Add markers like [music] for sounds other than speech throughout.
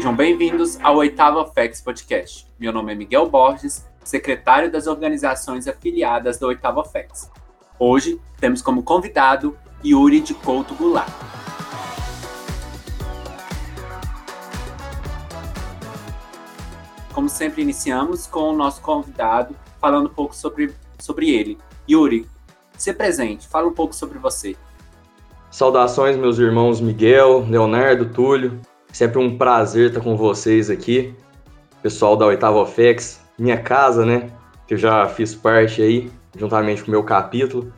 Sejam bem-vindos ao oitavo FEX Podcast. Meu nome é Miguel Borges, secretário das organizações afiliadas do oitavo FEX. Hoje temos como convidado Yuri de Couto Goulart. Como sempre, iniciamos com o nosso convidado falando um pouco sobre, sobre ele. Yuri, se presente, fala um pouco sobre você. Saudações, meus irmãos Miguel, Leonardo, Túlio. Sempre um prazer estar com vocês aqui. Pessoal da Oitava OFEX, minha casa, né? Que eu já fiz parte aí, juntamente com o meu capítulo.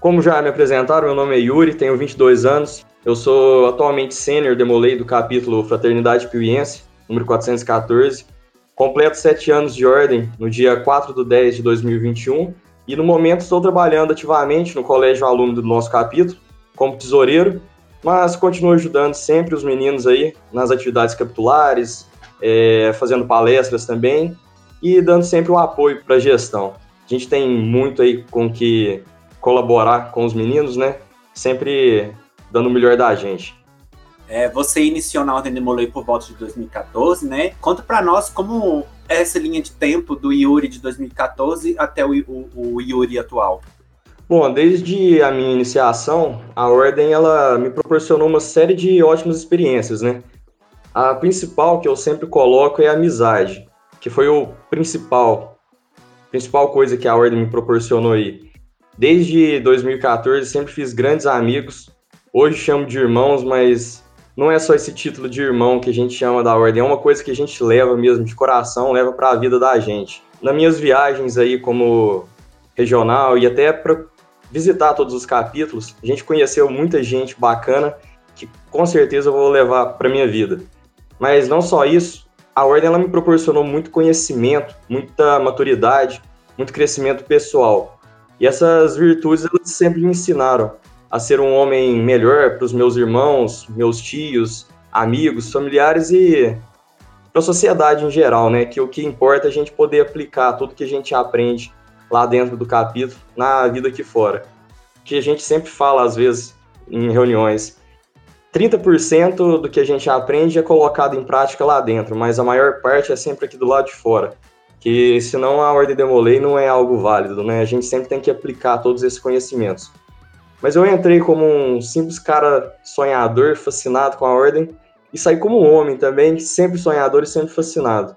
Como já me apresentaram, meu nome é Yuri, tenho 22 anos. Eu sou atualmente sênior demolei do capítulo Fraternidade Piuiense, número 414. Completo sete anos de ordem no dia 4 de 10 de 2021 e no momento estou trabalhando ativamente no colégio aluno do nosso capítulo como tesoureiro, mas continuo ajudando sempre os meninos aí nas atividades capitulares, é, fazendo palestras também e dando sempre o um apoio para a gestão. A gente tem muito aí com que colaborar com os meninos, né? Sempre dando o melhor da gente. É, você iniciou na Ordem de Molay por volta de 2014, né? Conta para nós como é essa linha de tempo do Yuri de 2014 até o, o, o Yuri atual. Bom, desde a minha iniciação, a Ordem ela me proporcionou uma série de ótimas experiências, né? A principal que eu sempre coloco é a amizade, que foi o principal, principal coisa que a Ordem me proporcionou aí. Desde 2014 sempre fiz grandes amigos. Hoje chamo de irmãos, mas não é só esse título de irmão que a gente chama da Ordem, é uma coisa que a gente leva mesmo de coração, leva para a vida da gente. Nas minhas viagens aí como regional e até para visitar todos os capítulos. A gente conheceu muita gente bacana que com certeza eu vou levar para minha vida. Mas não só isso, a ordem ela me proporcionou muito conhecimento, muita maturidade, muito crescimento pessoal. E essas virtudes elas sempre me ensinaram a ser um homem melhor para os meus irmãos, meus tios, amigos, familiares e para a sociedade em geral, né? Que o que importa é a gente poder aplicar tudo que a gente aprende lá dentro do capítulo, na vida aqui fora. Que a gente sempre fala, às vezes, em reuniões. 30% do que a gente aprende é colocado em prática lá dentro, mas a maior parte é sempre aqui do lado de fora. Que senão a ordem demolei não é algo válido, né? A gente sempre tem que aplicar todos esses conhecimentos. Mas eu entrei como um simples cara sonhador, fascinado com a ordem, e saí como um homem também, sempre sonhador e sempre fascinado.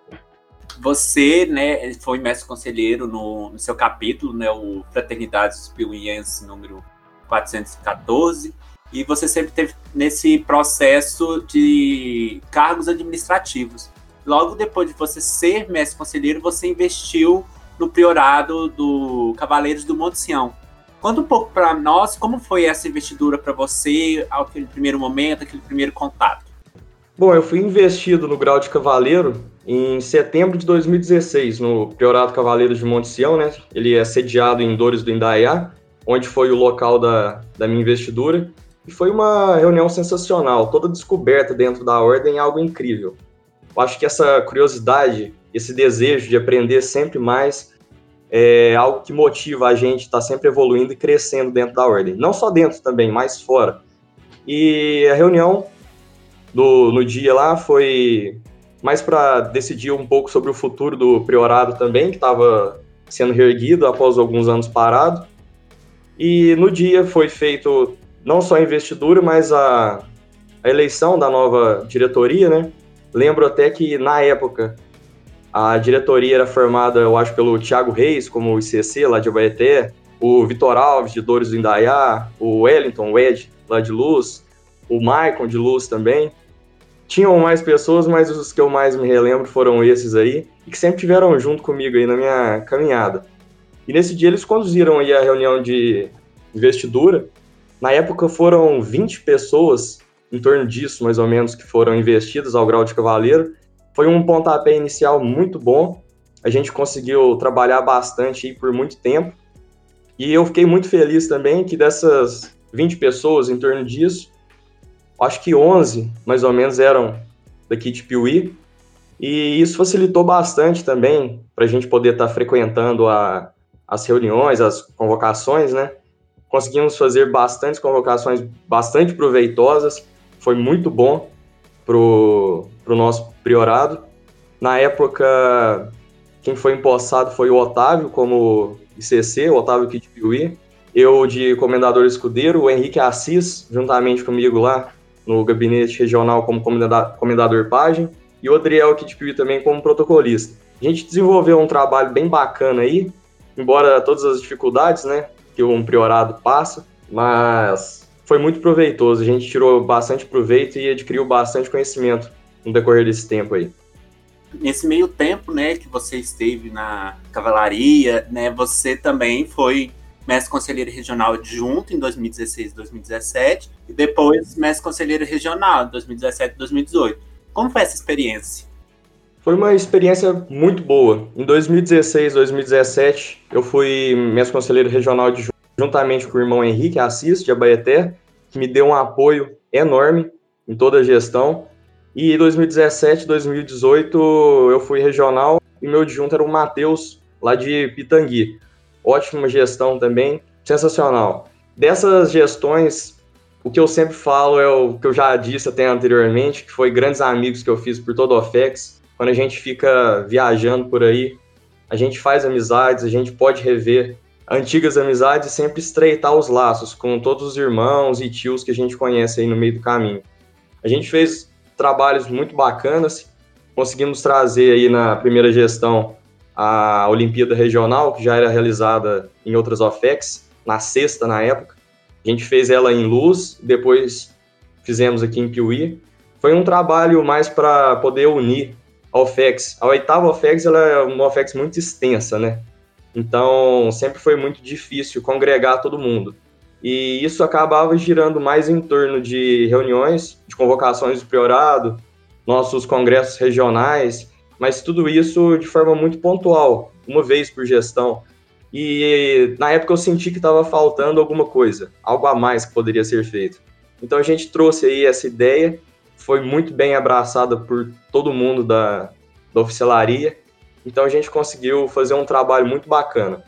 Você, né, foi mestre conselheiro no, no seu capítulo, né, o Fraternidades Piuiense número 414, e você sempre teve nesse processo de cargos administrativos. Logo depois de você ser mestre conselheiro, você investiu no priorado do Cavaleiros do Monte Sião. Conta um pouco para nós como foi essa investidura para você, aquele primeiro momento, aquele primeiro contato. Bom, eu fui investido no grau de cavaleiro em setembro de 2016, no Priorato Cavaleiros de Monte Sião, né? Ele é sediado em Dores do Indaiá, onde foi o local da, da minha investidura. E foi uma reunião sensacional, toda descoberta dentro da ordem, algo incrível. Eu acho que essa curiosidade, esse desejo de aprender sempre mais, é algo que motiva a gente estar sempre evoluindo e crescendo dentro da ordem. Não só dentro também, mas fora. E a reunião do, no dia lá foi mais para decidir um pouco sobre o futuro do priorado também, que estava sendo reerguido após alguns anos parado. E no dia foi feito não só a investidura, mas a, a eleição da nova diretoria, né? Lembro até que na época a diretoria era formada, eu acho, pelo Thiago Reis, como o ICC lá de Abaeté, o Vitor Alves, de Dores do Indaiá, o Wellington, o Ed, lá de Luz, o Maicon, de Luz também. Tinham mais pessoas, mas os que eu mais me relembro foram esses aí, e que sempre tiveram junto comigo aí na minha caminhada. E nesse dia eles conduziram aí a reunião de investidura. Na época foram 20 pessoas, em torno disso mais ou menos, que foram investidas ao grau de cavaleiro. Foi um pontapé inicial muito bom. A gente conseguiu trabalhar bastante aí por muito tempo. E eu fiquei muito feliz também que dessas 20 pessoas, em torno disso, acho que 11, mais ou menos, eram daqui de Piuí, e isso facilitou bastante também para a gente poder estar tá frequentando a, as reuniões, as convocações, né? Conseguimos fazer bastantes convocações bastante proveitosas, foi muito bom para o nosso priorado. Na época, quem foi empossado foi o Otávio como ICC, o Otávio aqui de Piuí. Eu de comendador escudeiro, o Henrique Assis, juntamente comigo lá no gabinete regional como comendador página, e o Adriel aqui de Piuí também como protocolista. A gente desenvolveu um trabalho bem bacana aí, embora todas as dificuldades, né, que um priorado passa, mas foi muito proveitoso. A gente tirou bastante proveito e adquiriu bastante conhecimento no decorrer desse tempo aí. Nesse meio tempo, né, que você esteve na cavalaria, né, você também foi mestre conselheiro regional adjunto em 2016 e 2017 e depois mestre conselheiro regional em 2017 e 2018. Como foi essa experiência? Foi uma experiência muito boa. Em 2016, 2017, eu fui mestre conselheiro regional de juntamente com o irmão Henrique Assis, de Abaeté, que me deu um apoio enorme em toda a gestão. E em 2017, 2018, eu fui regional e meu adjunto era o Matheus, lá de Pitangui. Ótima gestão também, sensacional. Dessas gestões, o que eu sempre falo é o que eu já disse até anteriormente, que foi grandes amigos que eu fiz por todo o OFEX, quando a gente fica viajando por aí, a gente faz amizades, a gente pode rever antigas amizades e sempre estreitar os laços com todos os irmãos e tios que a gente conhece aí no meio do caminho. A gente fez trabalhos muito bacanas, conseguimos trazer aí na primeira gestão a Olimpíada Regional, que já era realizada em outras OFEX, na sexta na época. A gente fez ela em Luz, depois fizemos aqui em Piuí. Foi um trabalho mais para poder unir a OFEX. A oitava OFEX ela é uma OFEX muito extensa, né? Então, sempre foi muito difícil congregar todo mundo. E isso acabava girando mais em torno de reuniões, de convocações do priorado, nossos congressos regionais, mas tudo isso de forma muito pontual, uma vez por gestão. E na época eu senti que estava faltando alguma coisa, algo a mais que poderia ser feito. Então a gente trouxe aí essa ideia foi muito bem abraçada por todo mundo da, da oficialaria. Então a gente conseguiu fazer um trabalho muito bacana.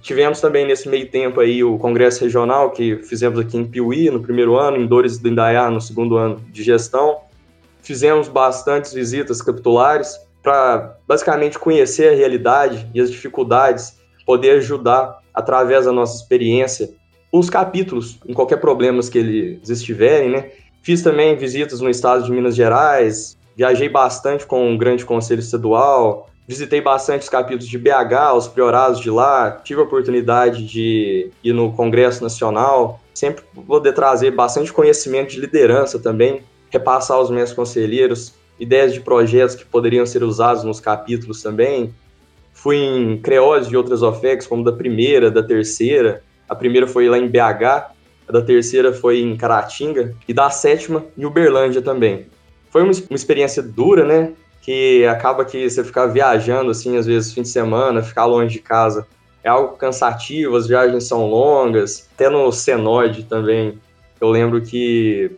Tivemos também nesse meio tempo aí o congresso regional que fizemos aqui em Piuí no primeiro ano, em Dores do Indaiá no segundo ano de gestão. Fizemos bastantes visitas capitulares para basicamente conhecer a realidade e as dificuldades, poder ajudar através da nossa experiência os capítulos em qualquer problemas que eles estiverem, né? Fiz também visitas no estado de Minas Gerais, viajei bastante com o Grande Conselho Estadual, visitei bastante os capítulos de BH, os priorados de lá, tive a oportunidade de ir no Congresso Nacional, sempre poder trazer bastante conhecimento de liderança também, repassar aos meus conselheiros ideias de projetos que poderiam ser usados nos capítulos também. Fui em creós de outras OFEX, como da primeira, da terceira. A primeira foi lá em BH, a da terceira foi em Caratinga e da sétima em Uberlândia também. Foi uma, uma experiência dura, né? Que acaba que você ficar viajando, assim, às vezes, fim de semana, ficar longe de casa. É algo cansativo, as viagens são longas. Até no Senod também, eu lembro que,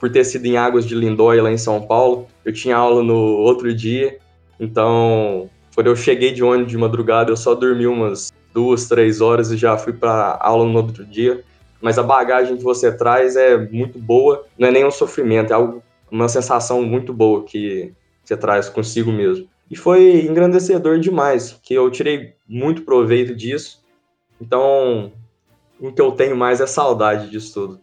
por ter sido em Águas de Lindóia, lá em São Paulo, eu tinha aula no outro dia. Então, quando eu cheguei de ônibus de madrugada, eu só dormi umas duas, três horas e já fui para aula no outro dia mas a bagagem que você traz é muito boa, não é nem um sofrimento, é algo, uma sensação muito boa que você traz consigo mesmo. E foi engrandecedor demais, que eu tirei muito proveito disso. Então, o que eu tenho mais é saudade disso tudo.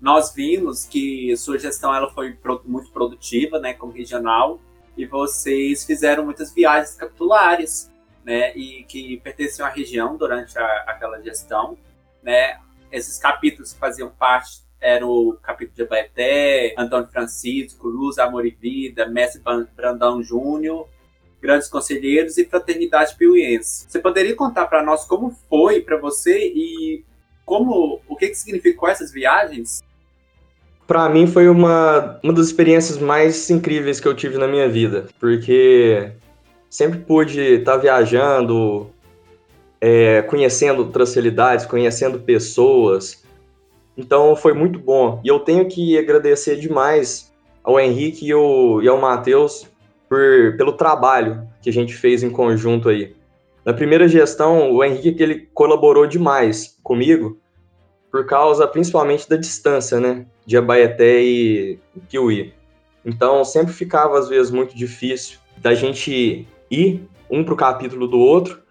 Nós vimos que sua gestão ela foi muito produtiva, né, como regional, e vocês fizeram muitas viagens capitulares, né, e que pertenciam à região durante a, aquela gestão, né, esses capítulos que faziam parte eram o capítulo de Abaeté, Antônio Francisco, Luz, Amor e Vida, Mestre Brandão Júnior, Grandes Conselheiros e Fraternidade Piuiense. Você poderia contar para nós como foi para você e como o que, que significou essas viagens? Para mim foi uma, uma das experiências mais incríveis que eu tive na minha vida, porque sempre pude estar tá viajando, é, conhecendo outras realidades, conhecendo pessoas. Então foi muito bom. E eu tenho que agradecer demais ao Henrique e, o, e ao Matheus pelo trabalho que a gente fez em conjunto aí. Na primeira gestão, o Henrique ele colaborou demais comigo, por causa principalmente da distância, né, de Abaeté e Piuí. Então sempre ficava às vezes muito difícil da gente ir um para o capítulo do outro,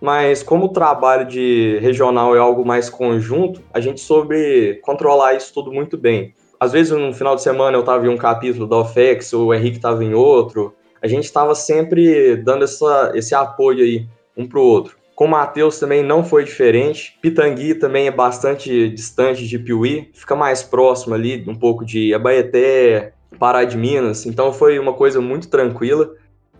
mas como o trabalho de regional é algo mais conjunto, a gente soube controlar isso tudo muito bem. Às vezes no final de semana eu estava em um capítulo da OFEX, o Henrique estava em outro, a gente estava sempre dando essa, esse apoio aí um para o outro. Com Matheus também não foi diferente. Pitangui também é bastante distante de Piuí, fica mais próximo ali, um pouco de Abaeté, Pará de Minas. Então foi uma coisa muito tranquila.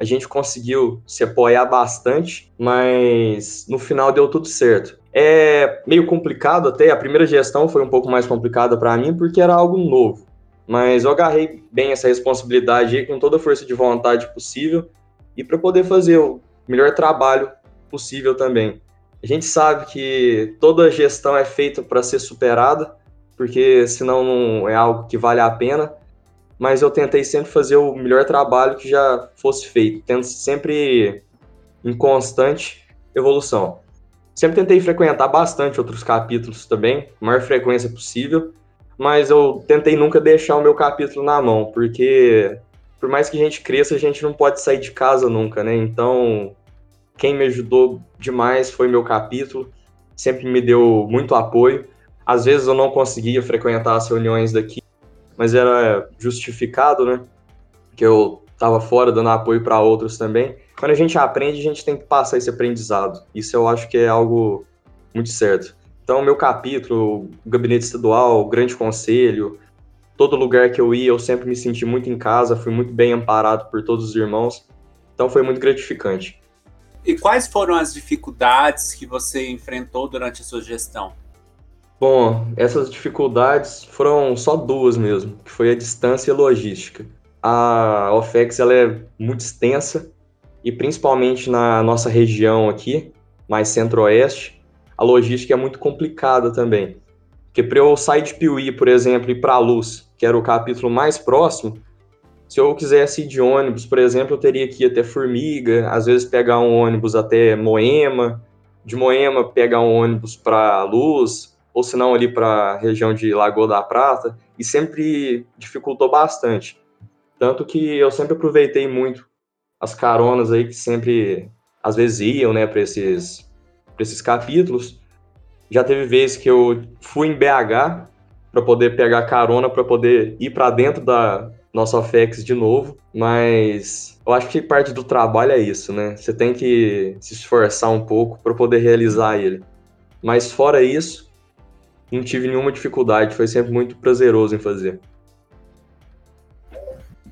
A gente conseguiu se apoiar bastante, mas no final deu tudo certo. É meio complicado até, a primeira gestão foi um pouco mais complicada para mim porque era algo novo. Mas eu agarrei bem essa responsabilidade com toda a força de vontade possível e para poder fazer o melhor trabalho possível também. A gente sabe que toda gestão é feita para ser superada, porque senão não é algo que vale a pena. Mas eu tentei sempre fazer o melhor trabalho que já fosse feito, tendo sempre em constante evolução. Sempre tentei frequentar bastante outros capítulos também, maior frequência possível, mas eu tentei nunca deixar o meu capítulo na mão, porque por mais que a gente cresça, a gente não pode sair de casa nunca, né? Então, quem me ajudou demais foi meu capítulo, sempre me deu muito apoio. Às vezes eu não conseguia frequentar as reuniões daqui, mas era justificado, né? Que eu estava fora dando apoio para outros também. Quando a gente aprende, a gente tem que passar esse aprendizado. Isso eu acho que é algo muito certo. Então, meu capítulo, o gabinete estadual, o grande conselho, todo lugar que eu ia, eu sempre me senti muito em casa, fui muito bem amparado por todos os irmãos. Então, foi muito gratificante. E quais foram as dificuldades que você enfrentou durante a sua gestão? Bom, essas dificuldades foram só duas mesmo, que foi a distância e a logística. A OFEX ela é muito extensa e principalmente na nossa região aqui, mais centro-oeste, a logística é muito complicada também. Porque para eu sair de Piuí, por exemplo, e para a Luz, que era o capítulo mais próximo, se eu quisesse ir de ônibus, por exemplo, eu teria que ir até Formiga, às vezes pegar um ônibus até Moema, de Moema pegar um ônibus para Luz, ou se não ali para a região de Lagoa da Prata, e sempre dificultou bastante. Tanto que eu sempre aproveitei muito as caronas aí que sempre, às vezes, iam, né, para esses, esses capítulos. Já teve vezes que eu fui em BH para poder pegar carona, para poder ir para dentro da, nosso OFEX de novo, mas eu acho que parte do trabalho é isso, né? Você tem que se esforçar um pouco para poder realizar ele. Mas fora isso, não tive nenhuma dificuldade, foi sempre muito prazeroso em fazer.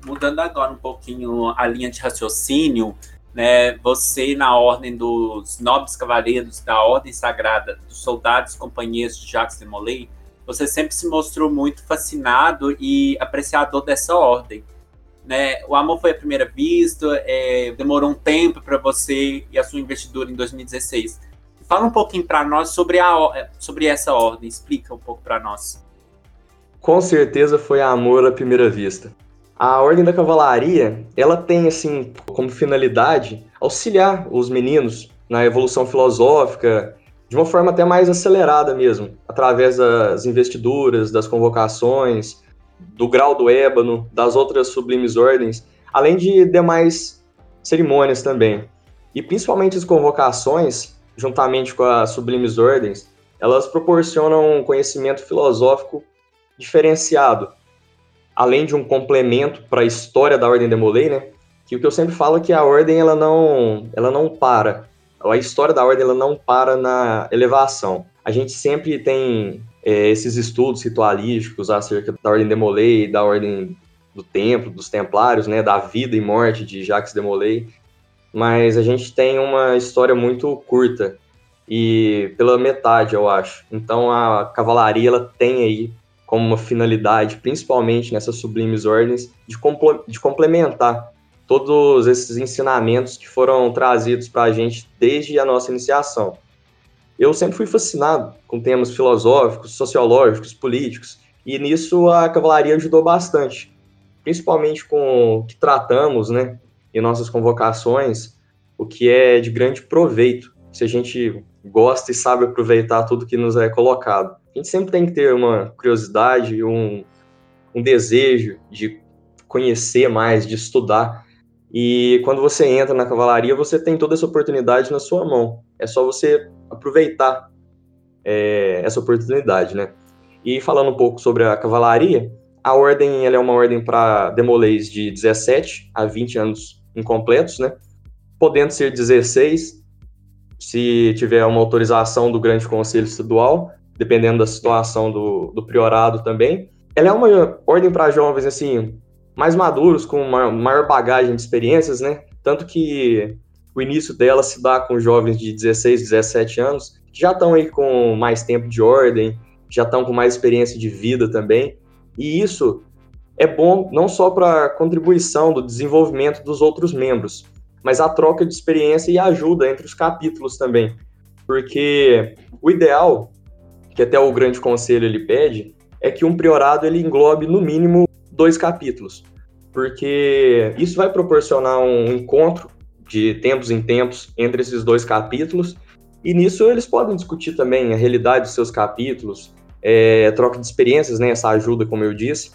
Mudando agora um pouquinho a linha de raciocínio, né? Você na ordem dos nobres cavaleiros da ordem sagrada dos soldados companheiros de Jacques de Molay, você sempre se mostrou muito fascinado e apreciador dessa ordem. Né? O amor foi a primeira vista, é, demorou um tempo para você e a sua investidura em 2016. Fala um pouquinho para nós sobre, a, sobre essa ordem, explica um pouco para nós. Com certeza foi amor à primeira vista. A Ordem da Cavalaria, ela tem assim como finalidade auxiliar os meninos na evolução filosófica de uma forma até mais acelerada mesmo, através das investiduras, das convocações, do grau do ébano, das outras sublimes ordens, além de demais cerimônias também. E principalmente as convocações, juntamente com as sublimes ordens, elas proporcionam um conhecimento filosófico diferenciado, além de um complemento para a história da Ordem de Molay, né? Que o que eu sempre falo é que a Ordem ela não, ela não para, a história da ordem ela não para na elevação. A gente sempre tem é, esses estudos ritualísticos acerca da ordem de Molay, da ordem do templo, dos templários, né, da vida e morte de Jacques de Molay, mas a gente tem uma história muito curta e pela metade, eu acho. Então a cavalaria ela tem aí como uma finalidade, principalmente nessas sublimes ordens, de, de complementar todos esses ensinamentos que foram trazidos para a gente desde a nossa iniciação. Eu sempre fui fascinado com temas filosóficos, sociológicos, políticos, e nisso a cavalaria ajudou bastante, principalmente com o que tratamos, né, em nossas convocações, o que é de grande proveito, se a gente gosta e sabe aproveitar tudo que nos é colocado. A gente sempre tem que ter uma curiosidade, um, um desejo de conhecer mais, de estudar. E quando você entra na cavalaria, você tem toda essa oportunidade na sua mão. É só você aproveitar é, essa oportunidade, né? E falando um pouco sobre a cavalaria, a ordem ela é uma ordem para demolês de 17 a 20 anos incompletos, né? Podendo ser 16, se tiver uma autorização do Grande Conselho Estadual, dependendo da situação do, do priorado também. Ela é uma ordem para jovens, assim, mais maduros, com maior bagagem de experiências, né? Tanto que o início dela se dá com jovens de 16, 17 anos, que já estão aí com mais tempo de ordem, já estão com mais experiência de vida também. E isso é bom não só para a contribuição do desenvolvimento dos outros membros, mas a troca de experiência e ajuda entre os capítulos também. Porque o ideal, que até o grande conselho ele pede, é que um priorado ele englobe no mínimo dois capítulos, porque isso vai proporcionar um encontro de tempos em tempos entre esses dois capítulos, e nisso eles podem discutir também a realidade dos seus capítulos, é, troca de experiências, né, essa ajuda, como eu disse,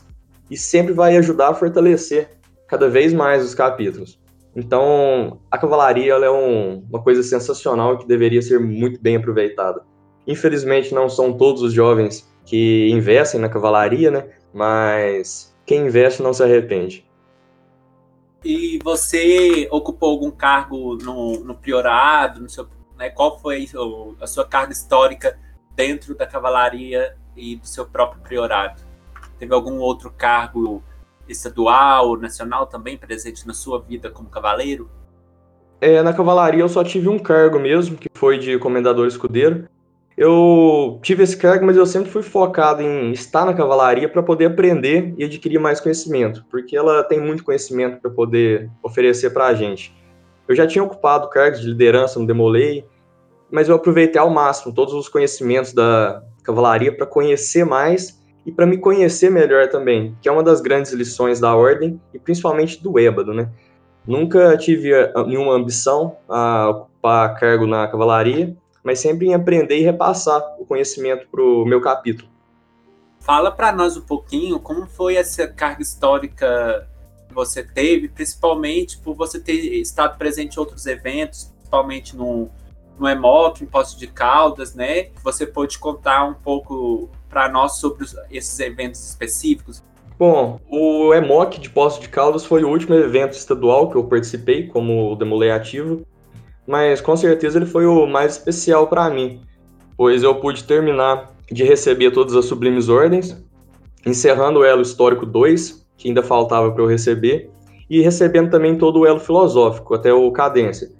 e sempre vai ajudar a fortalecer cada vez mais os capítulos. Então, a cavalaria é um, uma coisa sensacional que deveria ser muito bem aproveitada. Infelizmente, não são todos os jovens que investem na cavalaria, né? Mas quem investe não se arrepende. E você ocupou algum cargo no, no priorado? No seu, né? Qual foi a sua carga histórica dentro da cavalaria e do seu próprio priorado? Teve algum outro cargo estadual, nacional também presente na sua vida como cavaleiro? É, na cavalaria eu só tive um cargo mesmo, que foi de comendador escudeiro. Eu tive esse cargo, mas eu sempre fui focado em estar na cavalaria para poder aprender e adquirir mais conhecimento, porque ela tem muito conhecimento para poder oferecer para a gente. Eu já tinha ocupado cargos de liderança no Demolei, mas eu aproveitei ao máximo todos os conhecimentos da cavalaria para conhecer mais e para me conhecer melhor também, que é uma das grandes lições da ordem e principalmente do ébado, né? Nunca tive eh, nenhuma ambição a ocupar cargo na cavalaria, mas sempre em aprender e repassar o conhecimento para o meu capítulo. Fala para nós um pouquinho como foi essa carga histórica que você teve, principalmente por você ter estado presente em outros eventos, principalmente no, no EMOC, em Poço de Caldas, né? Você pode contar um pouco para nós sobre esses eventos específicos? Bom, o EMOC de Poço de Caldas foi o último evento estadual que eu participei como demolei ativo, mas com certeza ele foi o mais especial para mim, pois eu pude terminar de receber todas as sublimes ordens, encerrando o elo histórico 2, que ainda faltava para eu receber, e recebendo também todo o elo filosófico, até o cadência.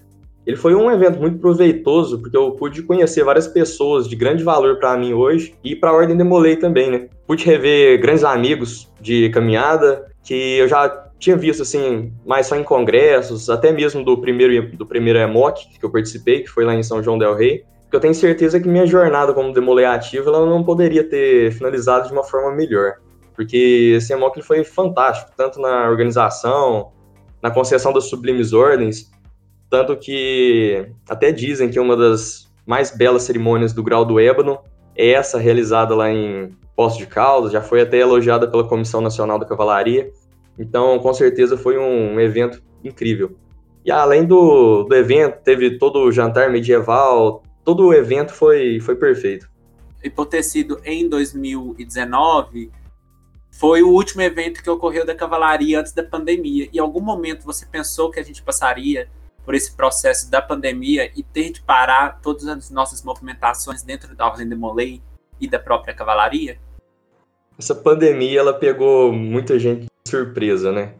Ele foi um evento muito proveitoso, porque eu pude conhecer várias pessoas de grande valor para mim hoje e para a Ordem Demolei também, né? Pude rever grandes amigos de caminhada que eu já tinha visto assim, mais só em congressos, até mesmo do primeiro do primeiro EMOC que eu participei, que foi lá em São João del Rei. Que eu tenho certeza que minha jornada como Demolei ativo ela não poderia ter finalizado de uma forma melhor, porque esse EMOC foi fantástico, tanto na organização, na concessão das sublimes ordens, tanto que até dizem que uma das mais belas cerimônias do Grau do Ébano é essa realizada lá em Poço de Caldas, já foi até elogiada pela Comissão Nacional da Cavalaria. Então, com certeza foi um evento incrível. E além do, do evento, teve todo o jantar medieval, todo o evento foi, foi perfeito. E por ter sido em 2019, foi o último evento que ocorreu da cavalaria antes da pandemia. Em algum momento você pensou que a gente passaria por esse processo da pandemia e ter de parar todas as nossas movimentações dentro da Ordem de Molay e da própria cavalaria? Essa pandemia ela pegou muita gente de surpresa, né?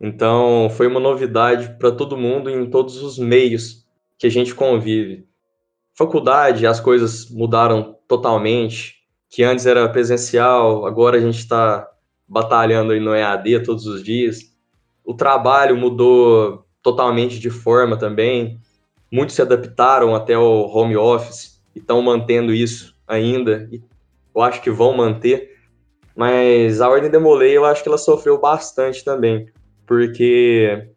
Então foi uma novidade para todo mundo em todos os meios que a gente convive. Faculdade, as coisas mudaram totalmente. Que antes era presencial, agora a gente está batalhando aí no EAD todos os dias. O trabalho mudou totalmente de forma também. Muitos se adaptaram até ao home office e estão mantendo isso ainda. E eu acho que vão manter. Mas a Ordem Demolei, eu acho que ela sofreu bastante também, porque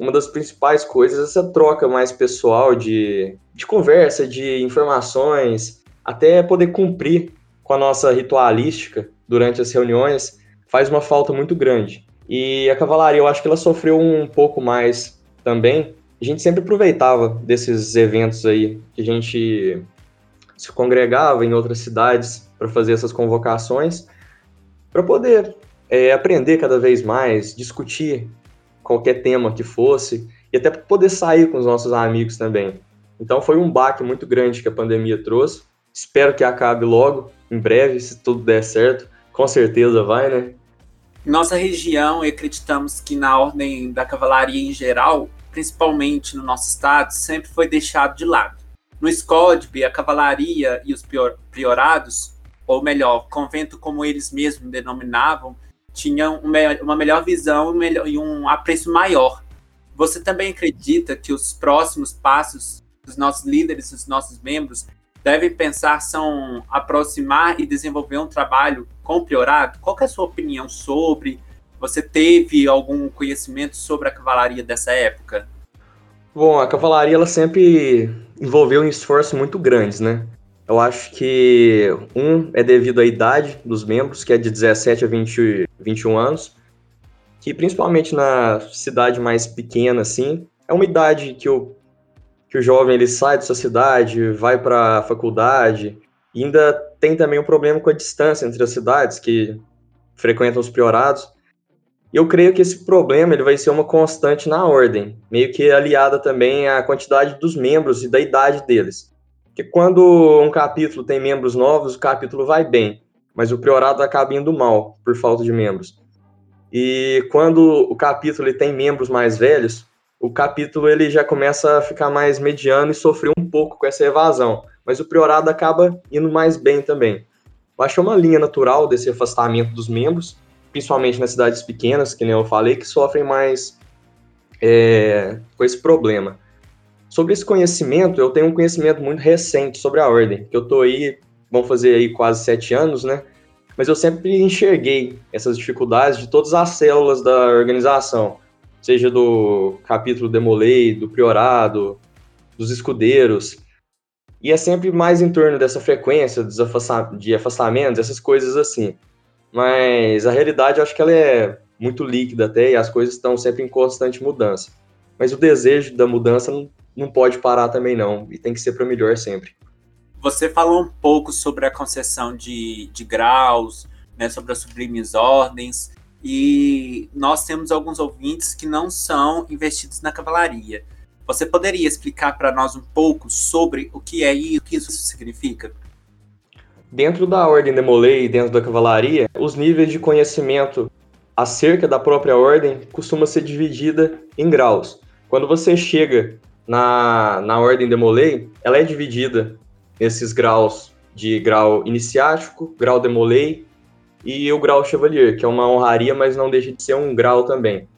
uma das principais coisas é essa troca mais pessoal de, de conversa, de informações, até poder cumprir com a nossa ritualística durante as reuniões, faz uma falta muito grande. E a cavalaria, eu acho que ela sofreu um pouco mais também. A gente sempre aproveitava desses eventos aí, que a gente se congregava em outras cidades para fazer essas convocações, para poder é, aprender cada vez mais, discutir qualquer tema que fosse, e até para poder sair com os nossos amigos também. Então foi um baque muito grande que a pandemia trouxe. Espero que acabe logo, em breve, se tudo der certo. Com certeza vai, né? Nossa região, acreditamos que na ordem da cavalaria em geral, principalmente no nosso estado, sempre foi deixado de lado. No SCODB, a cavalaria e os priorados, ou melhor, convento como eles mesmos denominavam, tinham uma melhor visão e um apreço maior. Você também acredita que os próximos passos dos nossos líderes, dos nossos membros, devem pensar são aproximar e desenvolver um trabalho com priorado? Qual é a sua opinião sobre? Você teve algum conhecimento sobre a cavalaria dessa época? Bom, a cavalaria ela sempre envolveu um esforço muito grandes, né? Eu acho que um é devido à idade dos membros, que é de 17 a 20, 21 anos, que principalmente na cidade mais pequena, assim, é uma idade que o que o jovem ele sai dessa cidade, vai para a faculdade, e ainda tem também um problema com a distância entre as cidades que frequentam os priorados. E eu creio que esse problema ele vai ser uma constante na ordem, meio que aliada também à quantidade dos membros e da idade deles. Porque quando um capítulo tem membros novos, o capítulo vai bem, mas o priorado acaba indo mal por falta de membros. E quando o capítulo ele tem membros mais velhos, o capítulo ele já começa a ficar mais mediano e sofrer um pouco com essa evasão, mas o priorado acaba indo mais bem também. Eu acho uma linha natural desse afastamento dos membros, principalmente nas cidades pequenas, que nem eu falei, que sofrem mais é, com esse problema. Sobre esse conhecimento, eu tenho um conhecimento muito recente sobre a ordem, que eu tô aí, vão fazer aí quase sete anos, né? Mas eu sempre enxerguei essas dificuldades de todas as células da organização seja do capítulo Demolei, do Priorado, dos escudeiros. E é sempre mais em torno dessa frequência de afastamentos, essas coisas assim. Mas a realidade eu acho que ela é muito líquida até e as coisas estão sempre em constante mudança. Mas o desejo da mudança não pode parar também não, e tem que ser para melhor sempre. Você falou um pouco sobre a concessão de, de graus, né, sobre as sublimes ordens, e nós temos alguns ouvintes que não são investidos na cavalaria. Você poderia explicar para nós um pouco sobre o que é e o que isso significa? Dentro da Ordem de Molay e dentro da cavalaria, os níveis de conhecimento acerca da própria ordem costuma ser dividida em graus. Quando você chega na, na Ordem de Molay, ela é dividida nesses graus de grau iniciático, grau de Molay e o grau Chevalier, que é uma honraria, mas não deixa de ser um grau também.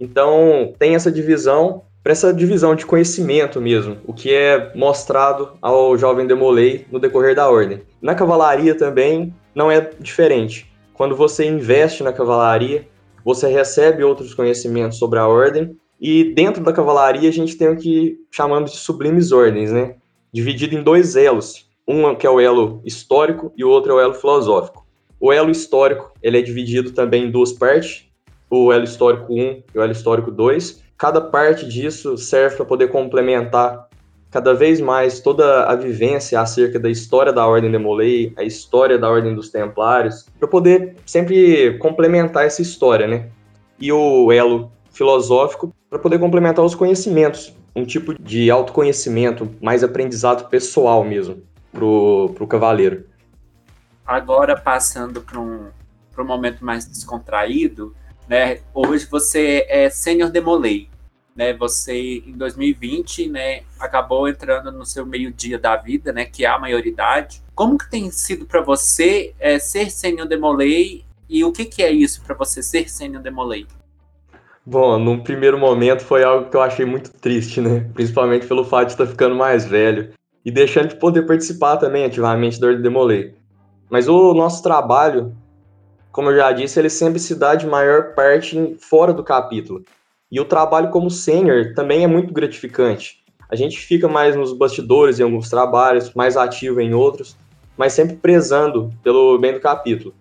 Então, tem essa divisão, para essa divisão de conhecimento mesmo, o que é mostrado ao jovem Demolei no decorrer da ordem. Na cavalaria também não é diferente. Quando você investe na cavalaria, você recebe outros conhecimentos sobre a ordem, e dentro da cavalaria a gente tem o que chamamos de sublimes ordens, né? Dividido em dois elos. Um que é o elo histórico e o outro é o elo filosófico. O elo histórico, ele é dividido também em duas partes, o elo histórico 1 e o elo histórico 2. Cada parte disso serve para poder complementar cada vez mais toda a vivência acerca da história da Ordem de Molay, a história da Ordem dos Templários, para poder sempre complementar essa história, né? E o elo filosófico para poder complementar os conhecimentos, um tipo de autoconhecimento, mais aprendizado pessoal mesmo para o cavaleiro. Agora, passando para um, um momento mais descontraído, né? Hoje você é sênior demolei, né? Você, em 2020, né, acabou entrando no seu meio-dia da vida, né? Que é a maioridade. Como que tem sido para você é, ser sênior demolei e o que, que é isso para você ser sênior demolei? Bom, num primeiro momento foi algo que eu achei muito triste, né? Principalmente pelo fato de estar ficando mais velho e deixando de poder participar também ativamente do Demolei. Mas o nosso trabalho, como eu já disse, ele sempre se dá de maior parte fora do capítulo. E o trabalho como sênior também é muito gratificante. A gente fica mais nos bastidores em alguns trabalhos, mais ativo em outros, mas sempre prezando pelo bem do capítulo.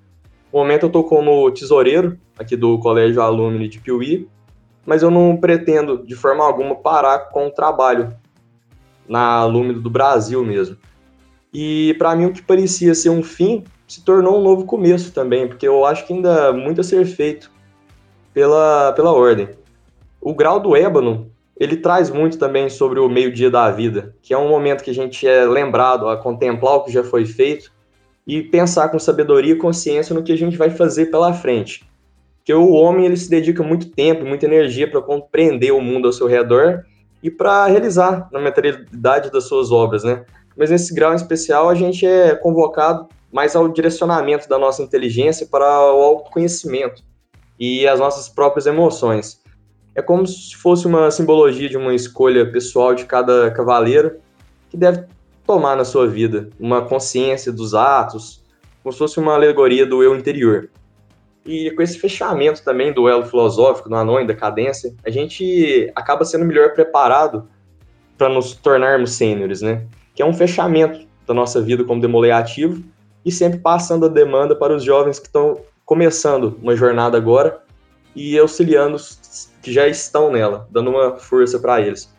No momento eu estou como tesoureiro aqui do Colégio Alumni de Piuí, mas eu não pretendo de forma alguma parar com o trabalho na Alumni do Brasil mesmo. E para mim o que parecia ser um fim se tornou um novo começo também, porque eu acho que ainda muito a ser feito pela, pela ordem. O grau do ébano, ele traz muito também sobre o meio-dia da vida, que é um momento que a gente é lembrado a contemplar o que já foi feito e pensar com sabedoria e consciência no que a gente vai fazer pela frente. Porque o homem ele se dedica muito tempo, muita energia para compreender o mundo ao seu redor e para realizar na materialidade das suas obras, né? Mas nesse grau em especial a gente é convocado mais ao direcionamento da nossa inteligência para o autoconhecimento e as nossas próprias emoções. É como se fosse uma simbologia de uma escolha pessoal de cada cavaleiro que deve tomar na sua vida, uma consciência dos atos, como se fosse uma alegoria do eu interior. E com esse fechamento também do elo filosófico, do Anon em decadência, a gente acaba sendo melhor preparado para nos tornarmos sêniores, né? Que é um fechamento da nossa vida como demolei ativo e sempre passando a demanda para os jovens que estão começando uma jornada agora e auxiliando os que já estão nela, dando uma força para eles.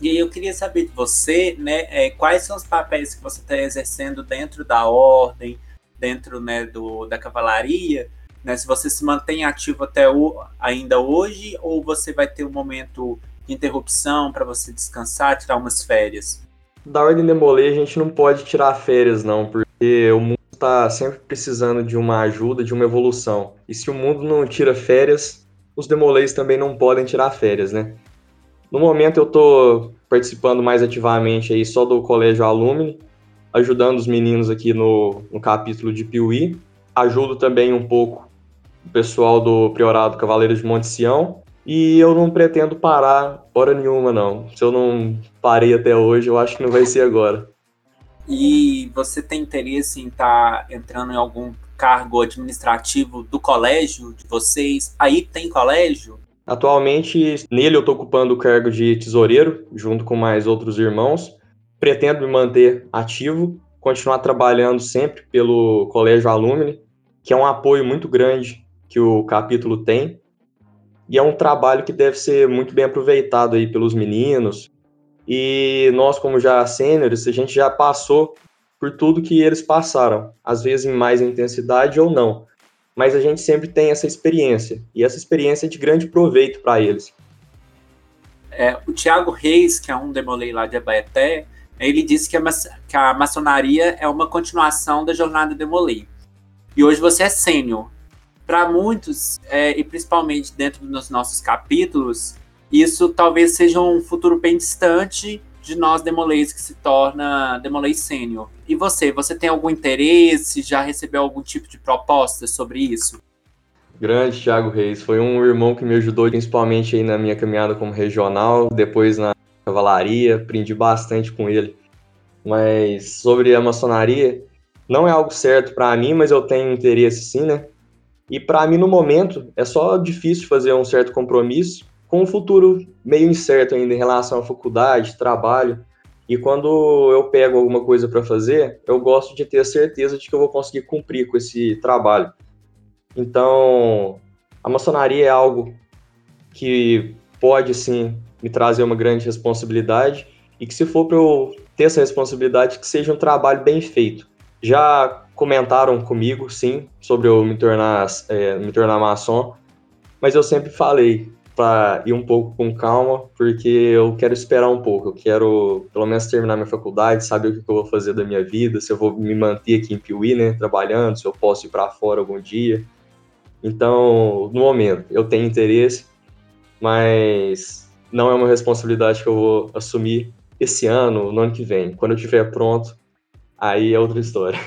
E eu queria saber de você, né, é, quais são os papéis que você está exercendo dentro da ordem, dentro né, do, da cavalaria, né, se você se mantém ativo até o, ainda hoje ou você vai ter um momento de interrupção para você descansar, tirar umas férias? Da Ordem Demolê a gente não pode tirar férias não, porque o mundo está sempre precisando de uma ajuda, de uma evolução. E se o mundo não tira férias, os Demolês também não podem tirar férias, né? No momento eu estou participando mais ativamente aí só do Colégio Alumni, ajudando os meninos aqui no, no capítulo de Piuí. Ajudo também um pouco o pessoal do Priorado Cavaleiros de Monte Sião. E eu não pretendo parar hora nenhuma, não. Se eu não parei até hoje, eu acho que não vai ser agora. E você tem interesse em estar tá entrando em algum cargo administrativo do colégio de vocês? Aí tem colégio? Atualmente, nele eu estou ocupando o cargo de tesoureiro, junto com mais outros irmãos. Pretendo me manter ativo, continuar trabalhando sempre pelo Colégio Alumni, que é um apoio muito grande que o capítulo tem. E é um trabalho que deve ser muito bem aproveitado aí pelos meninos. E nós, como já sêniores, a gente já passou por tudo que eles passaram, às vezes em mais intensidade ou não. Mas a gente sempre tem essa experiência, e essa experiência é de grande proveito para eles. É, o Tiago Reis, que é um demolei lá de Abaeté, ele disse que a, que a maçonaria é uma continuação da jornada demolei. E hoje você é sênior para muitos, é, e principalmente dentro dos nossos capítulos, isso talvez seja um futuro bem distante de nós demolês que se torna demolei sênior. E você, você tem algum interesse? Já recebeu algum tipo de proposta sobre isso? Grande Thiago Reis, foi um irmão que me ajudou principalmente aí na minha caminhada como regional, depois na cavalaria, aprendi bastante com ele. Mas sobre a maçonaria, não é algo certo para mim, mas eu tenho interesse sim, né? E para mim, no momento, é só difícil fazer um certo compromisso com um futuro meio incerto ainda em relação à faculdade, trabalho. E quando eu pego alguma coisa para fazer, eu gosto de ter a certeza de que eu vou conseguir cumprir com esse trabalho. Então, a maçonaria é algo que pode, sim, me trazer uma grande responsabilidade e que se for para eu ter essa responsabilidade, que seja um trabalho bem feito. Já comentaram comigo, sim, sobre eu me tornar, é, me tornar maçom, mas eu sempre falei para ir um pouco com calma, porque eu quero esperar um pouco, eu quero pelo menos terminar minha faculdade, saber o que eu vou fazer da minha vida, se eu vou me manter aqui em Piuí, né, trabalhando, se eu posso ir para fora algum dia. Então, no momento, eu tenho interesse, mas não é uma responsabilidade que eu vou assumir esse ano, no ano que vem. Quando eu estiver pronto, aí é outra história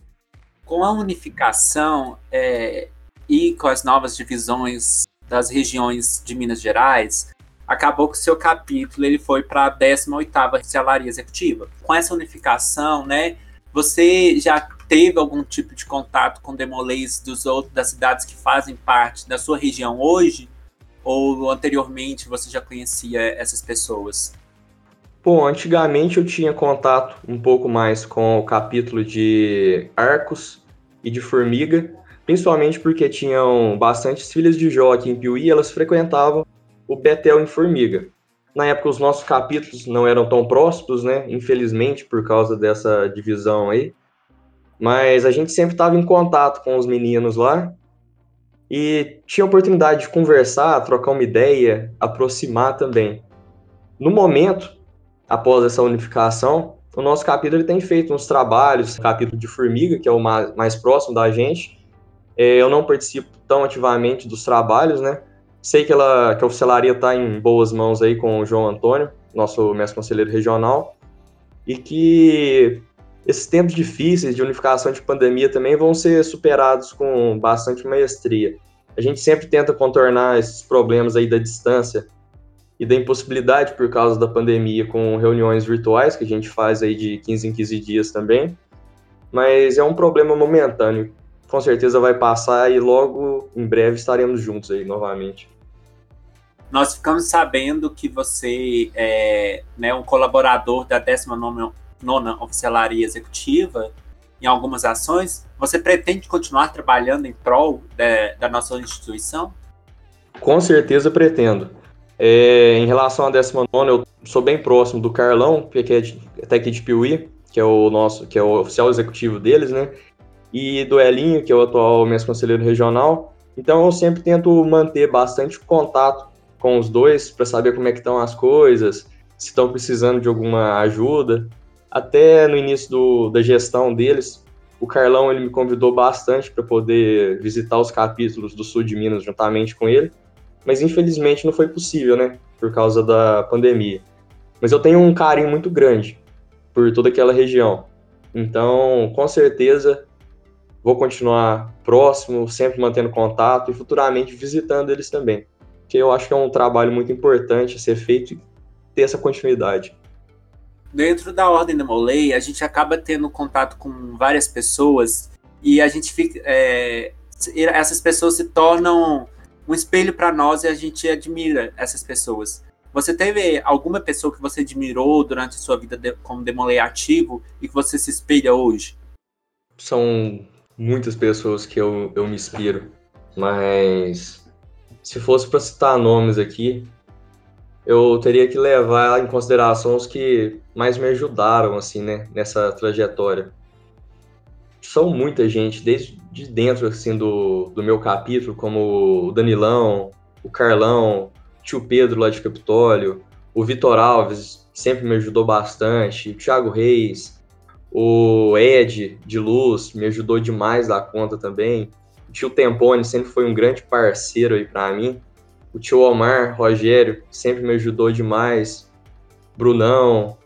[laughs] com a unificação é, e com as novas divisões das regiões de Minas Gerais, acabou que o seu capítulo ele foi para a 18ª Secretaria Executiva. Com essa unificação, né, você já teve algum tipo de contato com demolês dos outros das cidades que fazem parte da sua região hoje? Ou anteriormente você já conhecia essas pessoas? Bom, antigamente eu tinha contato um pouco mais com o capítulo de Arcos e de Formiga, principalmente porque tinham bastante filhas de Jó aqui em Piuí elas frequentavam o Betel em Formiga. Na época, os nossos capítulos não eram tão próximos, né? Infelizmente, por causa dessa divisão aí. Mas a gente sempre estava em contato com os meninos lá e tinha oportunidade de conversar, trocar uma ideia, aproximar também. No momento, após essa unificação, o nosso capítulo ele tem feito uns trabalhos, capítulo de Formiga, que é o mais próximo da gente. É, eu não participo tão ativamente dos trabalhos, né? Sei que, ela, que a oficialaria está em boas mãos aí com o João Antônio, nosso mestre conselheiro regional, e que esses tempos difíceis de unificação de pandemia também vão ser superados com bastante maestria. A gente sempre tenta contornar esses problemas aí da distância e da impossibilidade por causa da pandemia com reuniões virtuais que a gente faz aí de 15 em 15 dias também. Mas é um problema momentâneo com certeza vai passar e logo em breve estaremos juntos aí novamente. Nós ficamos sabendo que você é né, um colaborador da 19 Oficialaria Executiva em algumas ações. Você pretende continuar trabalhando em prol da, da nossa instituição? Com certeza pretendo. É, em relação à 19, eu sou bem próximo do Carlão, que é de, até aqui de Piuí, que é o nosso, que é o oficial executivo deles, né? E do Elinho, que é o atual mestre conselheiro regional. Então eu sempre tento manter bastante contato com os dois para saber como é que estão as coisas, se estão precisando de alguma ajuda. Até no início do, da gestão deles, o Carlão ele me convidou bastante para poder visitar os capítulos do sul de Minas juntamente com ele, mas infelizmente não foi possível, né, por causa da pandemia. Mas eu tenho um carinho muito grande por toda aquela região. Então, com certeza, vou continuar próximo, sempre mantendo contato e futuramente visitando eles também. Que eu acho que é um trabalho muito importante a ser feito e ter essa continuidade. Dentro da Ordem da Molei, a gente acaba tendo contato com várias pessoas e a gente fica. É, essas pessoas se tornam um espelho para nós e a gente admira essas pessoas. Você teve alguma pessoa que você admirou durante a sua vida de, como demolei ativo e que você se espelha hoje? São muitas pessoas que eu, eu me inspiro, mas se fosse para citar nomes aqui, eu teria que levar em consideração os que mais me ajudaram assim, né, nessa trajetória. São muita gente, desde de dentro assim do, do meu capítulo, como o Danilão, o Carlão, tio Pedro lá de Capitólio, o Vitor Alves sempre me ajudou bastante, o Thiago Reis, o Ed de Luz me ajudou demais da conta também. O tio Tempone sempre foi um grande parceiro aí para mim. O tio Omar, Rogério, sempre me ajudou demais. Brunão.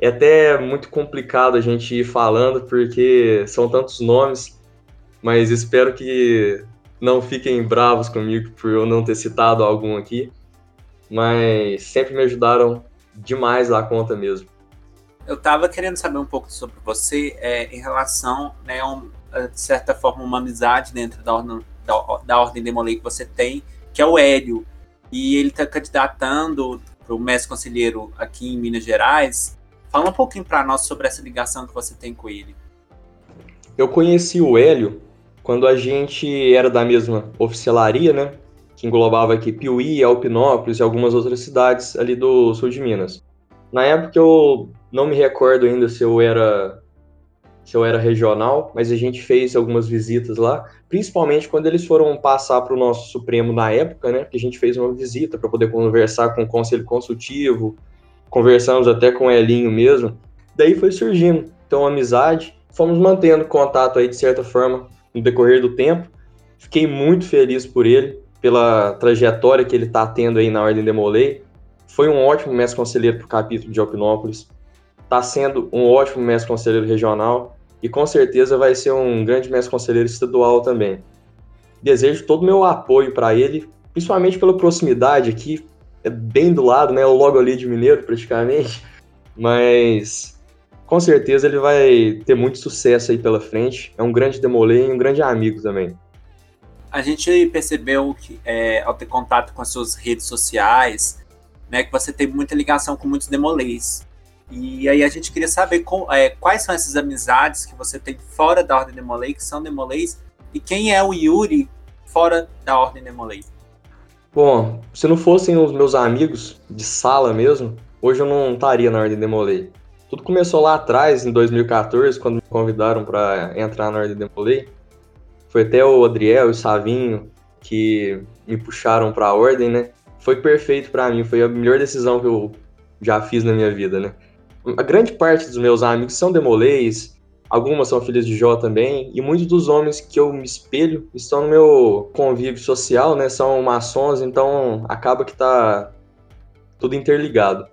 É até muito complicado a gente ir falando porque são tantos nomes, mas espero que não fiquem bravos comigo por eu não ter citado algum aqui. Mas sempre me ajudaram demais da conta mesmo. Eu estava querendo saber um pouco sobre você é, em relação, né, um, de certa forma, uma amizade dentro da ordem, da, da ordem Demolei que você tem, que é o Hélio. E ele está candidatando para o mestre conselheiro aqui em Minas Gerais. Fala um pouquinho para nós sobre essa ligação que você tem com ele. Eu conheci o Hélio quando a gente era da mesma oficialaria, né? Que englobava aqui Piuí, Alpinópolis e algumas outras cidades ali do sul de Minas. Na época eu não me recordo ainda se eu era se eu era regional, mas a gente fez algumas visitas lá, principalmente quando eles foram passar para o nosso Supremo na época, né? Que a gente fez uma visita para poder conversar com o conselho consultivo, conversamos até com o Elinho mesmo. Daí foi surgindo, então amizade, fomos mantendo contato aí de certa forma no decorrer do tempo. Fiquei muito feliz por ele, pela trajetória que ele está tendo aí na Ordem Demolei. Foi um ótimo mestre conselheiro para o capítulo de Alpinópolis. Está sendo um ótimo mestre conselheiro regional e com certeza vai ser um grande mestre conselheiro estadual também. Desejo todo o meu apoio para ele, principalmente pela proximidade aqui, é bem do lado, né? Logo ali de Mineiro, praticamente. Mas com certeza ele vai ter muito sucesso aí pela frente. É um grande demolê e um grande amigo também. A gente percebeu que, é, ao ter contato com as suas redes sociais, né, que você tem muita ligação com muitos demolês. E aí a gente queria saber com, é, quais são essas amizades que você tem fora da Ordem Demolei, que são demolês, E quem é o Yuri fora da Ordem Demolei? Bom, se não fossem os meus amigos de sala mesmo, hoje eu não estaria na Ordem Demolei. Tudo começou lá atrás, em 2014, quando me convidaram para entrar na Ordem Demolei. Foi até o Adriel e o Savinho que me puxaram para a Ordem, né? Foi perfeito para mim, foi a melhor decisão que eu já fiz na minha vida, né? A grande parte dos meus amigos são demoleis, algumas são filhas de Jó também, e muitos dos homens que eu me espelho estão no meu convívio social, né? São maçons, então acaba que tá tudo interligado.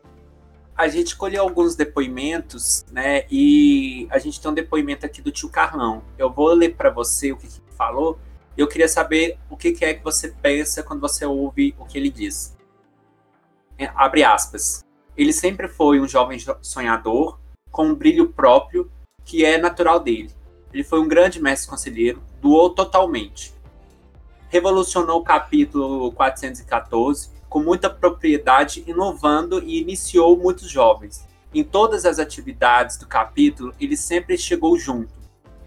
A gente escolheu alguns depoimentos, né? E a gente tem um depoimento aqui do tio Carlão. Eu vou ler para você o que ele falou. Eu queria saber o que é que você pensa quando você ouve o que ele diz. É, abre aspas. Ele sempre foi um jovem sonhador, com um brilho próprio que é natural dele. Ele foi um grande mestre conselheiro, doou totalmente. Revolucionou o capítulo 414 com muita propriedade, inovando e iniciou muitos jovens. Em todas as atividades do capítulo, ele sempre chegou junto.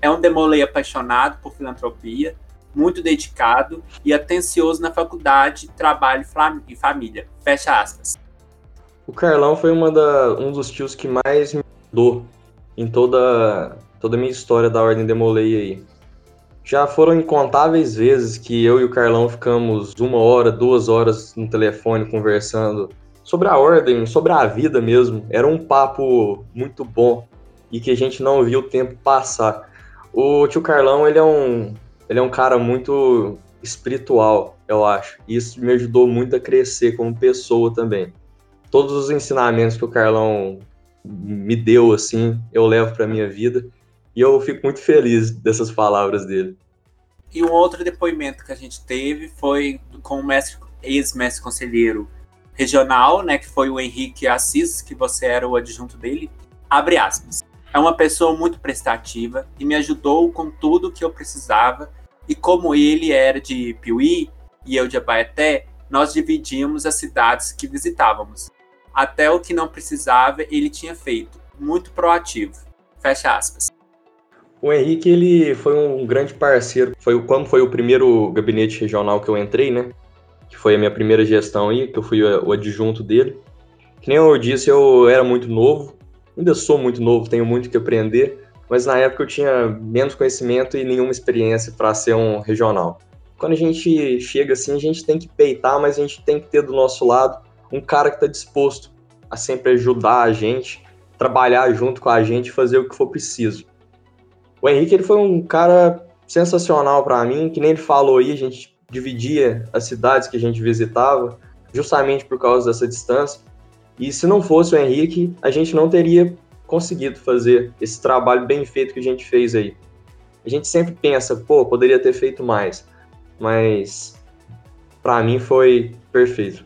É um demolei apaixonado por filantropia, muito dedicado e atencioso na faculdade, trabalho e família. Fecha aspas. O Carlão foi uma da, um dos tios que mais me ajudou em toda, toda a minha história da Ordem Demolei aí. Já foram incontáveis vezes que eu e o Carlão ficamos uma hora, duas horas no telefone conversando sobre a ordem, sobre a vida mesmo. Era um papo muito bom e que a gente não viu o tempo passar. O tio Carlão, ele é um, ele é um cara muito espiritual, eu acho. Isso me ajudou muito a crescer como pessoa também todos os ensinamentos que o Carlão me deu, assim, eu levo para minha vida. E eu fico muito feliz dessas palavras dele. E um outro depoimento que a gente teve foi com o ex-mestre conselheiro regional, né, que foi o Henrique Assis, que você era o adjunto dele. Abre aspas. É uma pessoa muito prestativa e me ajudou com tudo que eu precisava. E como ele era de Piuí e eu de Abaeté, nós dividíamos as cidades que visitávamos até o que não precisava ele tinha feito, muito proativo. Fecha aspas. O Henrique ele foi um grande parceiro. Foi quando foi o primeiro gabinete regional que eu entrei, né? Que foi a minha primeira gestão aí, que eu fui o adjunto dele. Que nem eu disse, eu era muito novo. Ainda sou muito novo, tenho muito que aprender, mas na época eu tinha menos conhecimento e nenhuma experiência para ser um regional. Quando a gente chega assim, a gente tem que peitar, mas a gente tem que ter do nosso lado um cara que está disposto a sempre ajudar a gente, trabalhar junto com a gente, fazer o que for preciso. O Henrique ele foi um cara sensacional para mim, que nem ele falou aí, a gente dividia as cidades que a gente visitava, justamente por causa dessa distância. E se não fosse o Henrique, a gente não teria conseguido fazer esse trabalho bem feito que a gente fez aí. A gente sempre pensa, pô, poderia ter feito mais, mas para mim foi perfeito.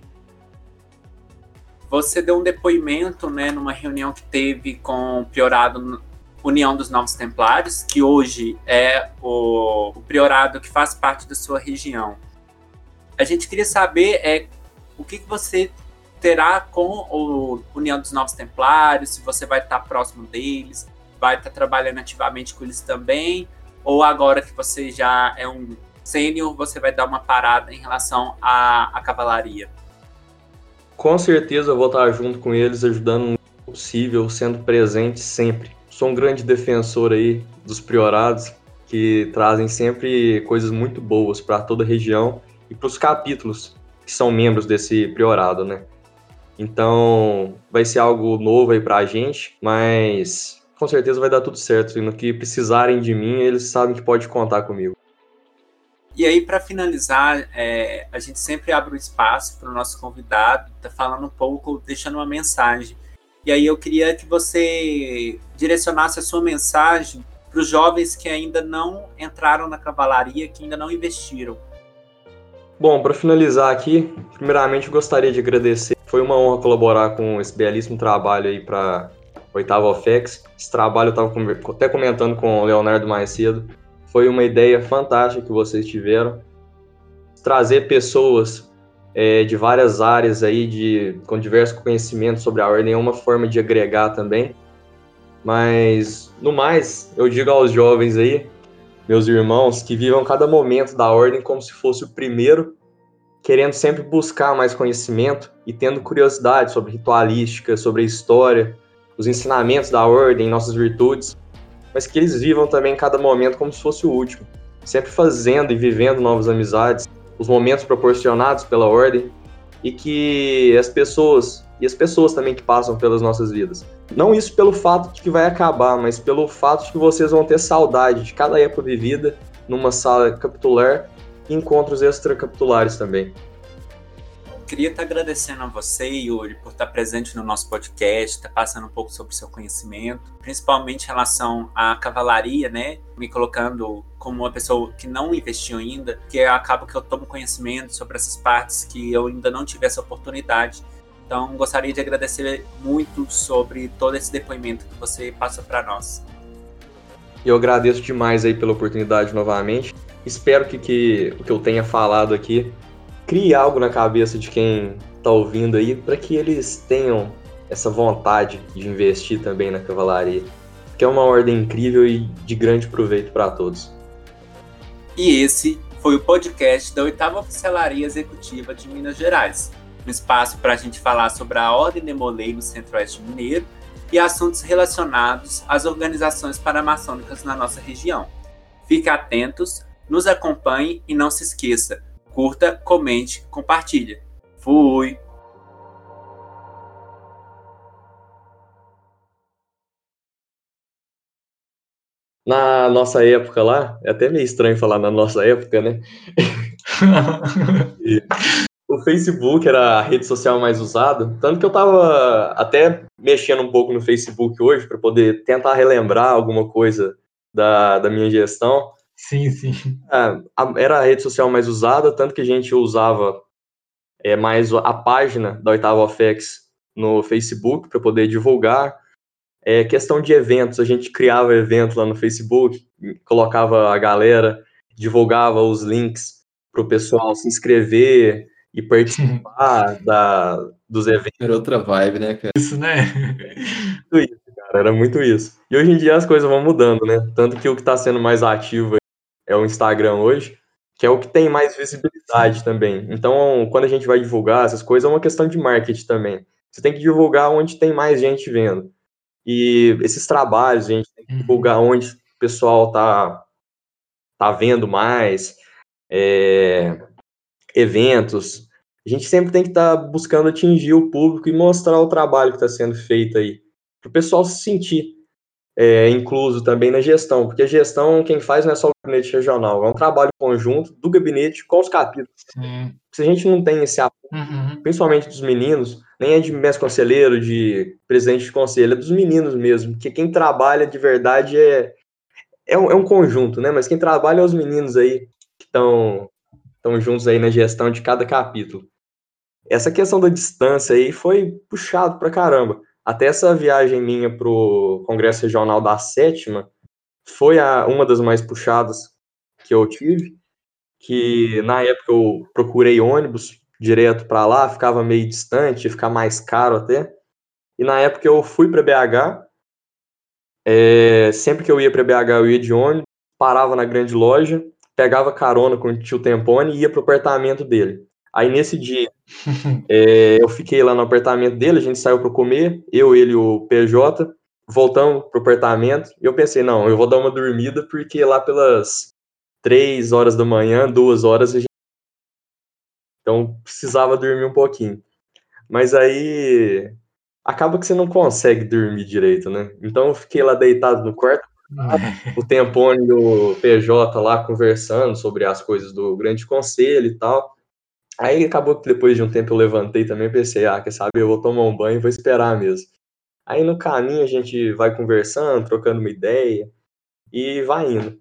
Você deu um depoimento, né, numa reunião que teve com o Priorado União dos Novos Templários, que hoje é o, o priorado que faz parte da sua região. A gente queria saber é, o que, que você terá com o União dos Novos Templários, se você vai estar próximo deles, vai estar trabalhando ativamente com eles também, ou agora que você já é um sênior, você vai dar uma parada em relação à, à cavalaria? Com certeza eu vou estar junto com eles, ajudando o possível, sendo presente sempre. Sou um grande defensor aí dos priorados, que trazem sempre coisas muito boas para toda a região e para os capítulos que são membros desse priorado, né? Então, vai ser algo novo aí para a gente, mas com certeza vai dar tudo certo. E no que precisarem de mim, eles sabem que pode contar comigo. E aí, para finalizar, é, a gente sempre abre um espaço para o nosso convidado, tá falando um pouco, deixando uma mensagem. E aí eu queria que você direcionasse a sua mensagem para os jovens que ainda não entraram na cavalaria, que ainda não investiram. Bom, para finalizar aqui, primeiramente eu gostaria de agradecer. Foi uma honra colaborar com esse belíssimo trabalho aí para oitava OFEX. Esse trabalho eu estava até comentando com o Leonardo mais cedo foi uma ideia fantástica que vocês tiveram. Trazer pessoas é, de várias áreas aí, de, com diversos conhecimentos sobre a ordem, é uma forma de agregar também. Mas, no mais, eu digo aos jovens aí meus irmãos, que vivam cada momento da ordem como se fosse o primeiro, querendo sempre buscar mais conhecimento e tendo curiosidade sobre ritualística, sobre a história, os ensinamentos da ordem, nossas virtudes, mas que eles vivam também cada momento como se fosse o último, sempre fazendo e vivendo novas amizades, os momentos proporcionados pela ordem e que as pessoas e as pessoas também que passam pelas nossas vidas. Não isso pelo fato de que vai acabar, mas pelo fato de que vocês vão ter saudade de cada época vivida numa sala capitular e encontros extracapitulares também. Queria estar agradecendo a você, Yuri, por estar presente no nosso podcast, estar passando um pouco sobre o seu conhecimento, principalmente em relação à cavalaria, né? Me colocando como uma pessoa que não investiu ainda, que acaba que eu tomo conhecimento sobre essas partes que eu ainda não tive essa oportunidade então, gostaria de agradecer muito sobre todo esse depoimento que você passa para nós. Eu agradeço demais aí pela oportunidade novamente. Espero que, que o que eu tenha falado aqui crie algo na cabeça de quem está ouvindo aí, para que eles tenham essa vontade de investir também na cavalaria, que é uma ordem incrível e de grande proveito para todos. E esse foi o podcast da oitava oficialaria executiva de Minas Gerais um espaço para a gente falar sobre a Ordem de Molay no Centro-Oeste Mineiro e assuntos relacionados às organizações paramaçônicas na nossa região. Fique atentos, nos acompanhe e não se esqueça, curta, comente, compartilhe. Fui! Na nossa época lá, é até meio estranho falar na nossa época, né? [laughs] o Facebook era a rede social mais usada, tanto que eu tava até mexendo um pouco no Facebook hoje para poder tentar relembrar alguma coisa da, da minha gestão. Sim, sim. É, era a rede social mais usada, tanto que a gente usava é, mais a página da Oitava OFEX no Facebook para poder divulgar. É, questão de eventos, a gente criava evento lá no Facebook, colocava a galera, divulgava os links para o pessoal se inscrever, e participar [laughs] da, dos eventos. Era outra vibe, né, cara? Isso, né? Muito isso, cara, era muito isso. E hoje em dia as coisas vão mudando, né? Tanto que o que está sendo mais ativo é o Instagram hoje, que é o que tem mais visibilidade também. Então, quando a gente vai divulgar essas coisas, é uma questão de marketing também. Você tem que divulgar onde tem mais gente vendo. E esses trabalhos, a gente tem que uhum. divulgar onde o pessoal tá, tá vendo mais. É, eventos, a gente sempre tem que estar tá buscando atingir o público e mostrar o trabalho que está sendo feito aí, para o pessoal se sentir é, incluso também na gestão, porque a gestão quem faz não é só o gabinete regional, é um trabalho conjunto do gabinete com os capítulos. Sim. Se a gente não tem esse apoio, uhum. principalmente dos meninos, nem é de mestre conselheiro, de presidente de conselho, é dos meninos mesmo, porque quem trabalha de verdade é, é, um, é um conjunto, né? Mas quem trabalha é os meninos aí que estão estão juntos aí na gestão de cada capítulo. Essa questão da distância aí foi puxado pra caramba. Até essa viagem minha pro Congresso Regional da Sétima foi a, uma das mais puxadas que eu tive, que na época eu procurei ônibus direto para lá, ficava meio distante, ficar mais caro até. E na época eu fui para BH, é, sempre que eu ia para BH eu ia de ônibus, parava na grande loja, pegava carona com o tio Tempone e ia pro apartamento dele. Aí nesse [laughs] dia, é, eu fiquei lá no apartamento dele, a gente saiu para comer, eu, ele e o PJ, voltamos pro apartamento, e eu pensei, não, eu vou dar uma dormida, porque lá pelas três horas da manhã, duas horas, a gente... então precisava dormir um pouquinho. Mas aí acaba que você não consegue dormir direito, né? Então eu fiquei lá deitado no quarto, [laughs] o Tempone e o PJ lá conversando sobre as coisas do grande conselho e tal. Aí acabou que depois de um tempo eu levantei também pensei, ah, quer saber, eu vou tomar um banho e vou esperar mesmo. Aí no caminho a gente vai conversando, trocando uma ideia e vai indo.